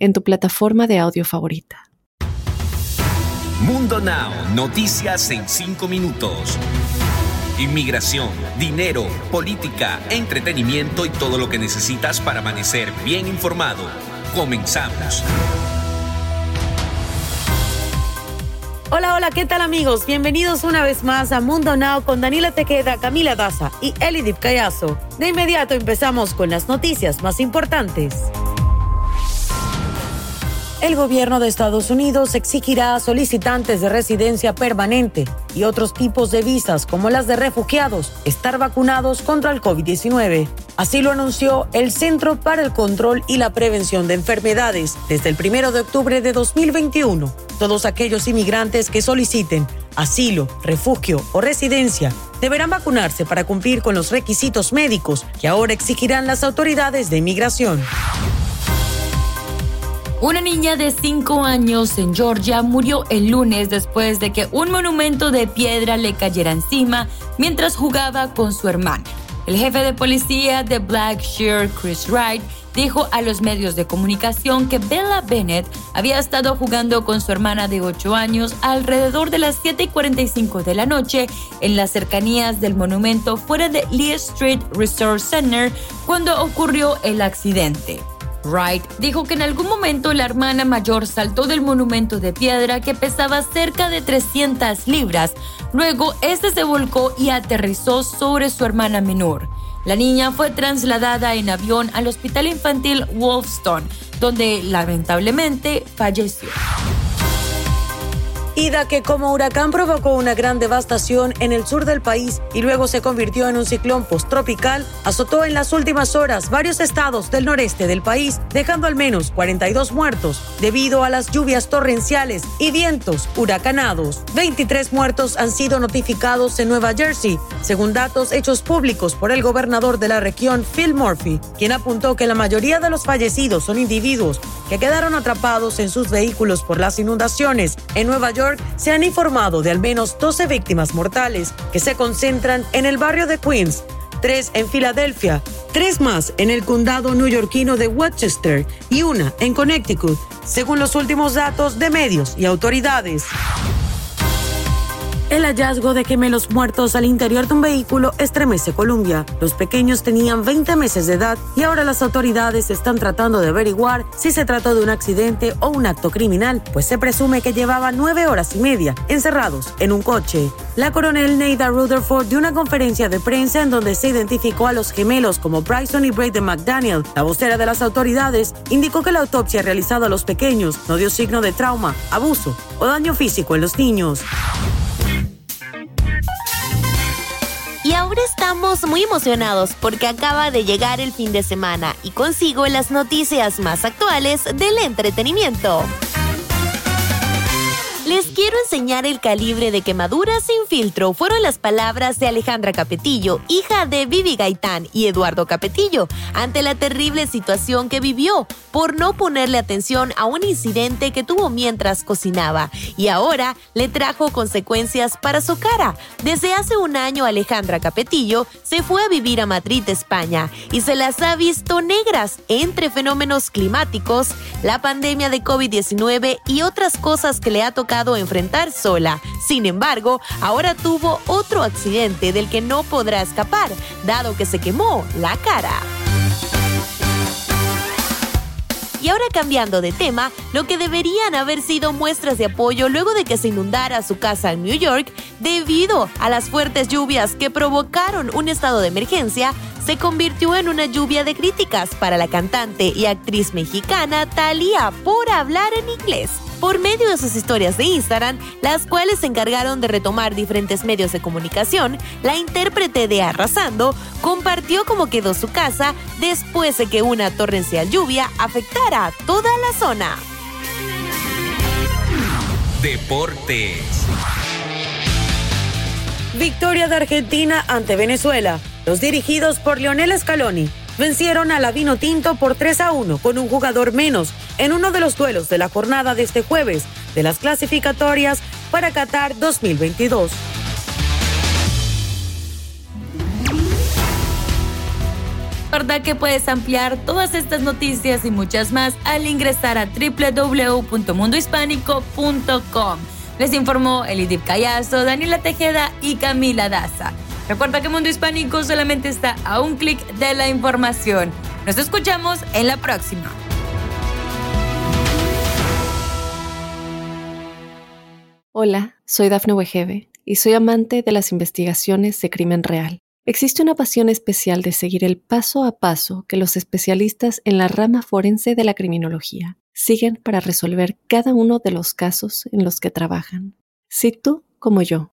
en tu plataforma de audio favorita. Mundo Now, noticias en 5 minutos. Inmigración, dinero, política, entretenimiento y todo lo que necesitas para amanecer bien informado. Comenzamos. Hola, hola, ¿qué tal amigos? Bienvenidos una vez más a Mundo Now con Daniela Tequeda, Camila Daza y Elidip Callazo. De inmediato empezamos con las noticias más importantes el gobierno de Estados Unidos exigirá a solicitantes de residencia permanente y otros tipos de visas como las de refugiados estar vacunados contra el COVID-19. Así lo anunció el Centro para el Control y la Prevención de Enfermedades desde el 1 de octubre de 2021. Todos aquellos inmigrantes que soliciten asilo, refugio o residencia deberán vacunarse para cumplir con los requisitos médicos que ahora exigirán las autoridades de inmigración. Una niña de 5 años en Georgia murió el lunes después de que un monumento de piedra le cayera encima mientras jugaba con su hermana. El jefe de policía de Blackshear, Chris Wright, dijo a los medios de comunicación que Bella Bennett había estado jugando con su hermana de 8 años alrededor de las 7 y 45 de la noche en las cercanías del monumento fuera de Lee Street Resort Center cuando ocurrió el accidente. Wright dijo que en algún momento la hermana mayor saltó del monumento de piedra que pesaba cerca de 300 libras. Luego, este se volcó y aterrizó sobre su hermana menor. La niña fue trasladada en avión al hospital infantil Wolfstone, donde lamentablemente falleció. Ida que como huracán provocó una gran devastación en el sur del país y luego se convirtió en un ciclón posttropical, azotó en las últimas horas varios estados del noreste del país, dejando al menos 42 muertos debido a las lluvias torrenciales y vientos huracanados. 23 muertos han sido notificados en Nueva Jersey, según datos hechos públicos por el gobernador de la región, Phil Murphy, quien apuntó que la mayoría de los fallecidos son individuos que quedaron atrapados en sus vehículos por las inundaciones. En Nueva York, se han informado de al menos 12 víctimas mortales que se concentran en el barrio de Queens, tres en Filadelfia, tres más en el condado neoyorquino de Westchester y una en Connecticut, según los últimos datos de medios y autoridades. El hallazgo de gemelos muertos al interior de un vehículo estremece Colombia. Los pequeños tenían 20 meses de edad y ahora las autoridades están tratando de averiguar si se trató de un accidente o un acto criminal, pues se presume que llevaban nueve horas y media encerrados en un coche. La coronel Neida Rutherford dio una conferencia de prensa en donde se identificó a los gemelos como Bryson y Braden McDaniel. La vocera de las autoridades indicó que la autopsia realizada a los pequeños no dio signo de trauma, abuso o daño físico en los niños. Ahora estamos muy emocionados porque acaba de llegar el fin de semana y consigo las noticias más actuales del entretenimiento. Les quiero enseñar el calibre de quemadura sin filtro. Fueron las palabras de Alejandra Capetillo, hija de Vivi Gaitán y Eduardo Capetillo, ante la terrible situación que vivió por no ponerle atención a un incidente que tuvo mientras cocinaba. Y ahora le trajo consecuencias para su cara. Desde hace un año Alejandra Capetillo se fue a vivir a Madrid, España, y se las ha visto negras entre fenómenos climáticos, la pandemia de COVID-19 y otras cosas que le ha tocado enfrentar sola. Sin embargo, ahora tuvo otro accidente del que no podrá escapar, dado que se quemó la cara. Y ahora cambiando de tema, lo que deberían haber sido muestras de apoyo luego de que se inundara su casa en New York debido a las fuertes lluvias que provocaron un estado de emergencia, se convirtió en una lluvia de críticas para la cantante y actriz mexicana Thalía por hablar en inglés por medio de sus historias de Instagram, las cuales se encargaron de retomar diferentes medios de comunicación, la intérprete de Arrasando compartió cómo quedó su casa después de que una torrencial lluvia afectara toda la zona. Deportes. Victoria de Argentina ante Venezuela. Los dirigidos por Lionel Scaloni vencieron a la Vino Tinto por 3 a 1 con un jugador menos en uno de los duelos de la jornada de este jueves de las clasificatorias para Qatar 2022. Recuerda que puedes ampliar todas estas noticias y muchas más al ingresar a www.mundohispánico.com. Les informó Elidip Callazo, Daniela Tejeda y Camila Daza. Recuerda que Mundo Hispánico solamente está a un clic de la información. Nos escuchamos en la próxima. Hola, soy Dafne Wegebe y soy amante de las investigaciones de crimen real. Existe una pasión especial de seguir el paso a paso que los especialistas en la rama forense de la criminología siguen para resolver cada uno de los casos en los que trabajan. Si tú, como yo,